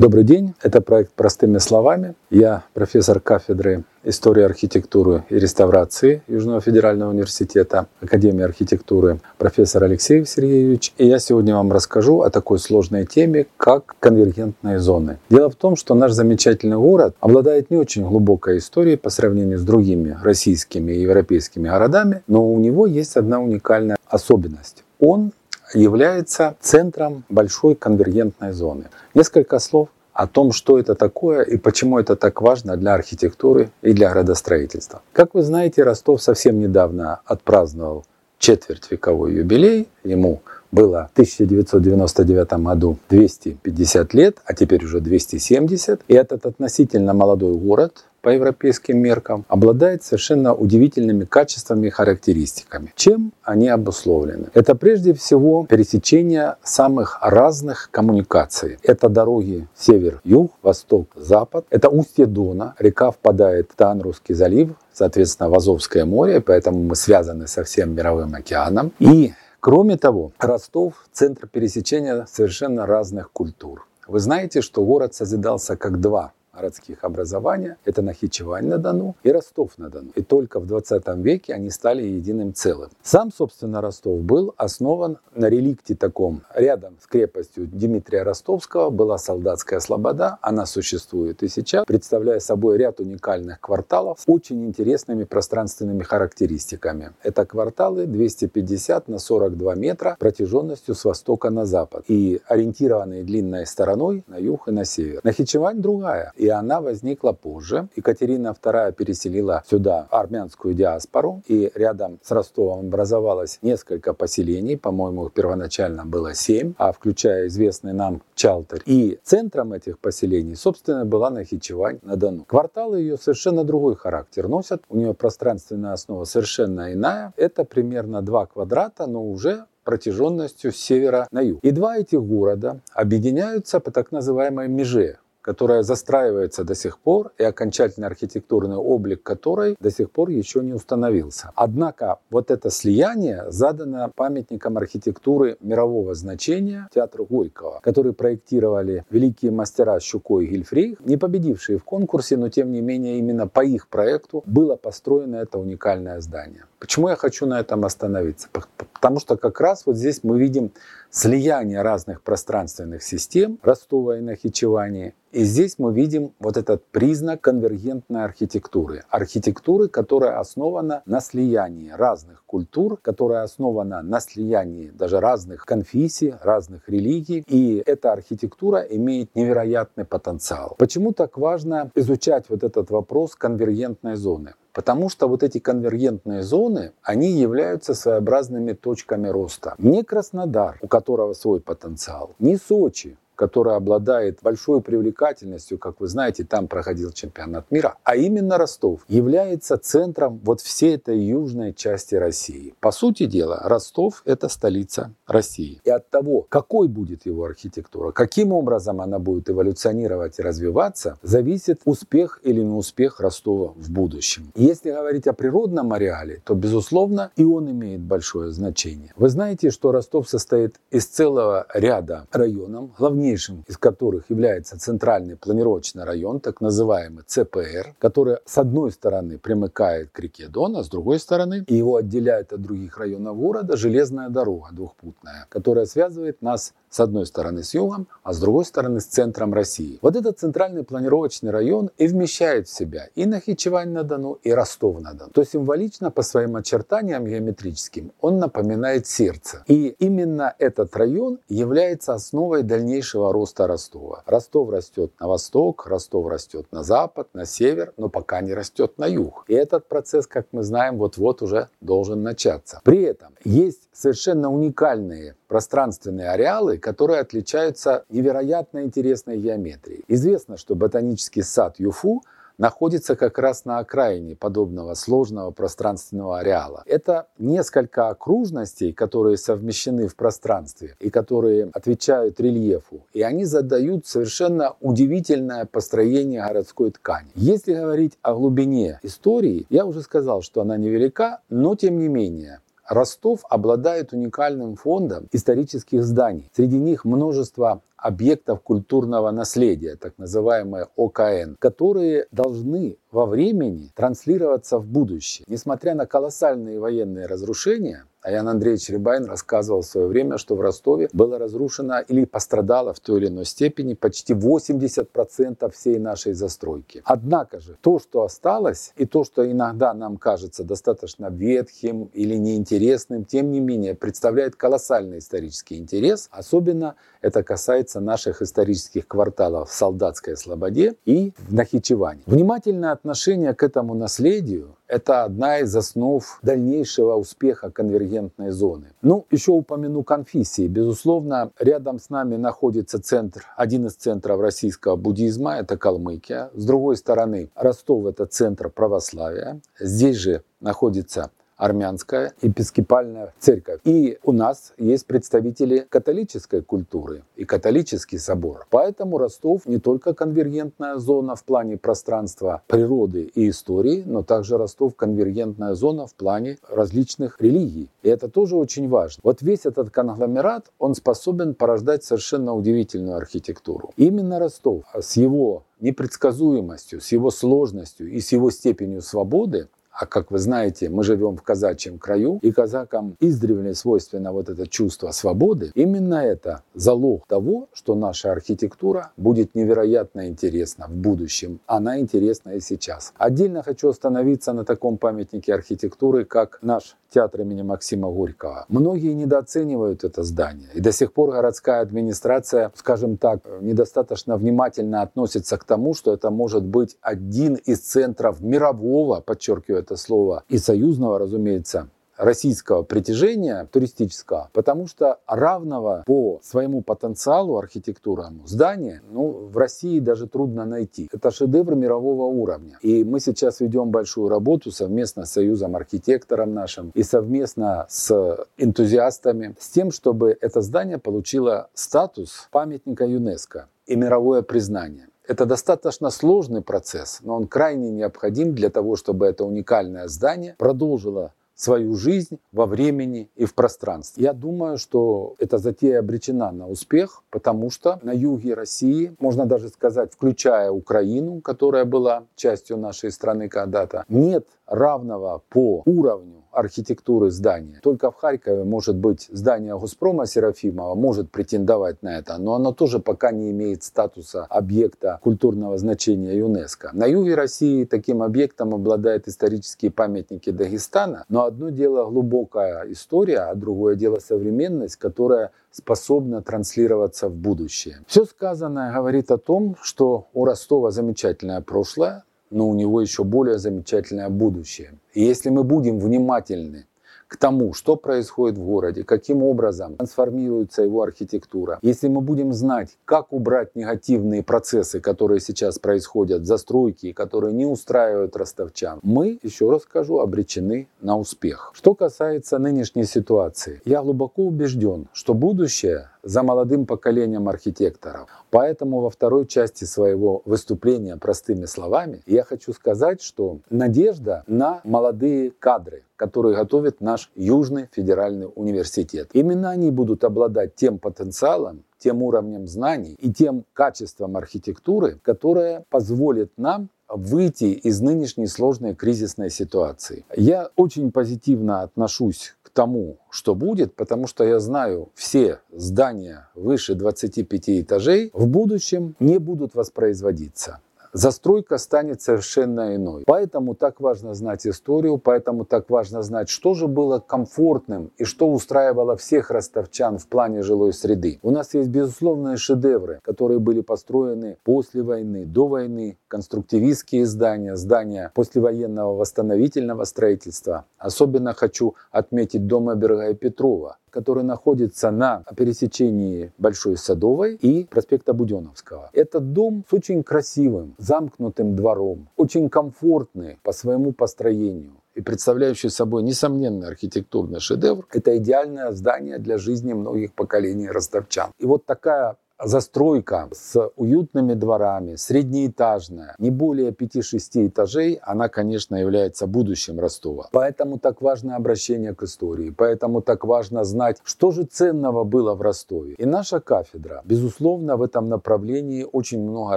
Добрый день, это проект «Простыми словами». Я профессор кафедры истории архитектуры и реставрации Южного федерального университета, Академии архитектуры, профессор Алексеев Сергеевич. И я сегодня вам расскажу о такой сложной теме, как конвергентные зоны. Дело в том, что наш замечательный город обладает не очень глубокой историей по сравнению с другими российскими и европейскими городами, но у него есть одна уникальная особенность. Он является центром большой конвергентной зоны. Несколько слов о том, что это такое и почему это так важно для архитектуры и для градостроительства. Как вы знаете, Ростов совсем недавно отпраздновал четверть вековой юбилей. Ему было в 1999 году 250 лет, а теперь уже 270. И этот относительно молодой город по европейским меркам обладает совершенно удивительными качествами и характеристиками. Чем они обусловлены? Это прежде всего пересечение самых разных коммуникаций. Это дороги север-юг, восток-запад. Это устье Дона. Река впадает в Танрусский залив, соответственно, в Азовское море, поэтому мы связаны со всем мировым океаном. И Кроме того, Ростов – центр пересечения совершенно разных культур. Вы знаете, что город созидался как два городских образования. Это Нахичевань-на-Дону и Ростов-на-Дону. И только в 20 веке они стали единым целым. Сам, собственно, Ростов был основан на реликте таком. Рядом с крепостью Дмитрия Ростовского была солдатская слобода. Она существует и сейчас, представляя собой ряд уникальных кварталов с очень интересными пространственными характеристиками. Это кварталы 250 на 42 метра протяженностью с востока на запад и ориентированные длинной стороной на юг и на север. Нахичевань другая. И она возникла позже. Екатерина II переселила сюда армянскую диаспору, и рядом с Ростовом образовалось несколько поселений, по-моему, первоначально было семь, а включая известный нам Чалтарь. И центром этих поселений, собственно, была Нахичевань-на-Дону. Кварталы ее совершенно другой характер носят, у нее пространственная основа совершенно иная. Это примерно два квадрата, но уже протяженностью с севера на юг. И два этих города объединяются по так называемой меже которая застраивается до сих пор и окончательный архитектурный облик которой до сих пор еще не установился. Однако вот это слияние задано памятником архитектуры мирового значения театру Горького, который проектировали великие мастера Щуко и Гильфрейх, не победившие в конкурсе, но тем не менее именно по их проекту было построено это уникальное здание. Почему я хочу на этом остановиться? Потому что как раз вот здесь мы видим слияние разных пространственных систем Ростова и Нахичевани. И здесь мы видим вот этот признак конвергентной архитектуры. Архитектуры, которая основана на слиянии разных культур, которая основана на слиянии даже разных конфессий, разных религий. И эта архитектура имеет невероятный потенциал. Почему так важно изучать вот этот вопрос конвергентной зоны? Потому что вот эти конвергентные зоны, они являются своеобразными точками роста. Не Краснодар, у которого свой потенциал, не Сочи, которая обладает большой привлекательностью, как вы знаете, там проходил чемпионат мира, а именно Ростов является центром вот всей этой южной части России. По сути дела, Ростов – это столица России. И от того, какой будет его архитектура, каким образом она будет эволюционировать и развиваться, зависит успех или неуспех Ростова в будущем. Если говорить о природном ареале, то, безусловно, и он имеет большое значение. Вы знаете, что Ростов состоит из целого ряда районов, главнее важнейшим из которых является центральный планировочный район, так называемый ЦПР, который с одной стороны примыкает к реке Дон, а с другой стороны его отделяет от других районов города железная дорога двухпутная, которая связывает нас с одной стороны с югом, а с другой стороны с центром России. Вот этот центральный планировочный район и вмещает в себя и Нахичевань-на-Дону, и Ростов-на-Дону. То символично по своим очертаниям геометрическим он напоминает сердце. И именно этот район является основой дальнейшего дальнейшего роста Ростова. Ростов растет на восток, Ростов растет на запад, на север, но пока не растет на юг. И этот процесс, как мы знаем, вот-вот уже должен начаться. При этом есть совершенно уникальные пространственные ареалы, которые отличаются невероятно интересной геометрией. Известно, что ботанический сад Юфу находится как раз на окраине подобного сложного пространственного ареала. Это несколько окружностей, которые совмещены в пространстве и которые отвечают рельефу. И они задают совершенно удивительное построение городской ткани. Если говорить о глубине истории, я уже сказал, что она невелика, но тем не менее Ростов обладает уникальным фондом исторических зданий. Среди них множество объектов культурного наследия, так называемые ОКН, которые должны во времени транслироваться в будущее. Несмотря на колоссальные военные разрушения, Аян Андреевич Рибайн рассказывал в свое время, что в Ростове было разрушено или пострадало в той или иной степени почти 80% всей нашей застройки. Однако же то, что осталось, и то, что иногда нам кажется достаточно ветхим или неинтересным, тем не менее представляет колоссальный исторический интерес. Особенно это касается наших исторических кварталов в Солдатской Слободе и в Нахичеване. Внимательное отношение к этому наследию это одна из основ дальнейшего успеха конвергентной зоны. Ну, еще упомяну конфессии. Безусловно, рядом с нами находится центр, один из центров российского буддизма, это Калмыкия. С другой стороны, Ростов – это центр православия. Здесь же находится армянская епископальная церковь. И у нас есть представители католической культуры и католический собор. Поэтому Ростов не только конвергентная зона в плане пространства природы и истории, но также Ростов конвергентная зона в плане различных религий. И это тоже очень важно. Вот весь этот конгломерат, он способен порождать совершенно удивительную архитектуру. Именно Ростов с его непредсказуемостью, с его сложностью и с его степенью свободы а как вы знаете, мы живем в казачьем краю, и казакам издревле свойственно вот это чувство свободы. Именно это залог того, что наша архитектура будет невероятно интересна в будущем. Она интересна и сейчас. Отдельно хочу остановиться на таком памятнике архитектуры, как наш театр имени Максима Горького. Многие недооценивают это здание. И до сих пор городская администрация, скажем так, недостаточно внимательно относится к тому, что это может быть один из центров мирового, подчеркиваю это слово, и союзного, разумеется, российского притяжения туристического, потому что равного по своему потенциалу архитектурному здания ну, в России даже трудно найти. Это шедевр мирового уровня. И мы сейчас ведем большую работу совместно с Союзом архитектором нашим и совместно с энтузиастами с тем, чтобы это здание получило статус памятника ЮНЕСКО и мировое признание. Это достаточно сложный процесс, но он крайне необходим для того, чтобы это уникальное здание продолжило свою жизнь во времени и в пространстве. Я думаю, что эта затея обречена на успех, потому что на юге России, можно даже сказать, включая Украину, которая была частью нашей страны когда-то, нет равного по уровню архитектуры здания. Только в Харькове, может быть, здание Госпрома Серафимова может претендовать на это, но оно тоже пока не имеет статуса объекта культурного значения ЮНЕСКО. На юге России таким объектом обладают исторические памятники Дагестана, но одно дело глубокая история, а другое дело современность, которая способна транслироваться в будущее. Все сказанное говорит о том, что у Ростова замечательное прошлое, но у него еще более замечательное будущее. И если мы будем внимательны к тому, что происходит в городе, каким образом трансформируется его архитектура. Если мы будем знать, как убрать негативные процессы, которые сейчас происходят, застройки, которые не устраивают ростовчан, мы, еще раз скажу, обречены на успех. Что касается нынешней ситуации, я глубоко убежден, что будущее за молодым поколением архитекторов. Поэтому во второй части своего выступления простыми словами я хочу сказать, что надежда на молодые кадры, которые готовит наш Южный федеральный университет. Именно они будут обладать тем потенциалом, тем уровнем знаний и тем качеством архитектуры, которое позволит нам выйти из нынешней сложной кризисной ситуации. Я очень позитивно отношусь тому, что будет, потому что я знаю, все здания выше 25 этажей в будущем не будут воспроизводиться застройка станет совершенно иной. Поэтому так важно знать историю, поэтому так важно знать, что же было комфортным и что устраивало всех ростовчан в плане жилой среды. У нас есть безусловные шедевры, которые были построены после войны, до войны, конструктивистские здания, здания послевоенного восстановительного строительства. Особенно хочу отметить дом Эберга и Петрова, который находится на пересечении Большой Садовой и проспекта Буденовского. Этот дом с очень красивым, замкнутым двором, очень комфортный по своему построению и представляющий собой несомненный архитектурный шедевр, это идеальное здание для жизни многих поколений ростовчан. И вот такая застройка с уютными дворами, среднеэтажная, не более 5-6 этажей, она, конечно, является будущим Ростова. Поэтому так важно обращение к истории, поэтому так важно знать, что же ценного было в Ростове. И наша кафедра, безусловно, в этом направлении очень много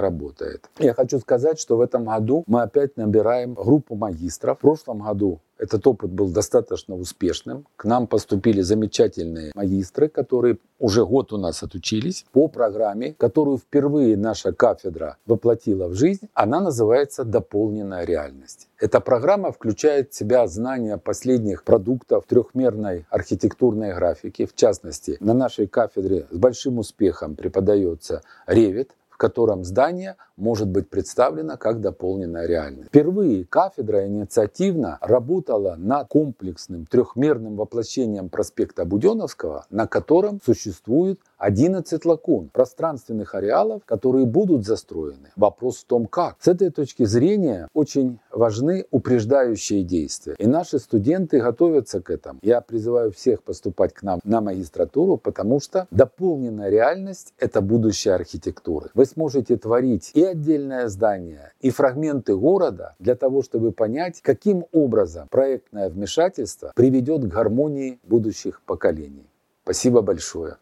работает. Я хочу сказать, что в этом году мы опять набираем группу магистров. В прошлом году этот опыт был достаточно успешным. К нам поступили замечательные магистры, которые уже год у нас отучились по программе, которую впервые наша кафедра воплотила в жизнь. Она называется «Дополненная реальность». Эта программа включает в себя знания последних продуктов трехмерной архитектурной графики. В частности, на нашей кафедре с большим успехом преподается Revit, в котором здание может быть представлено как дополненная реальность. Впервые кафедра инициативно работала над комплексным трехмерным воплощением проспекта Буденовского, на котором существует 11 лакун, пространственных ареалов, которые будут застроены. Вопрос в том, как. С этой точки зрения очень важны упреждающие действия. И наши студенты готовятся к этому. Я призываю всех поступать к нам на магистратуру, потому что дополненная реальность – это будущее архитектуры. Вы сможете творить и отдельное здание, и фрагменты города для того, чтобы понять, каким образом проектное вмешательство приведет к гармонии будущих поколений. Спасибо большое.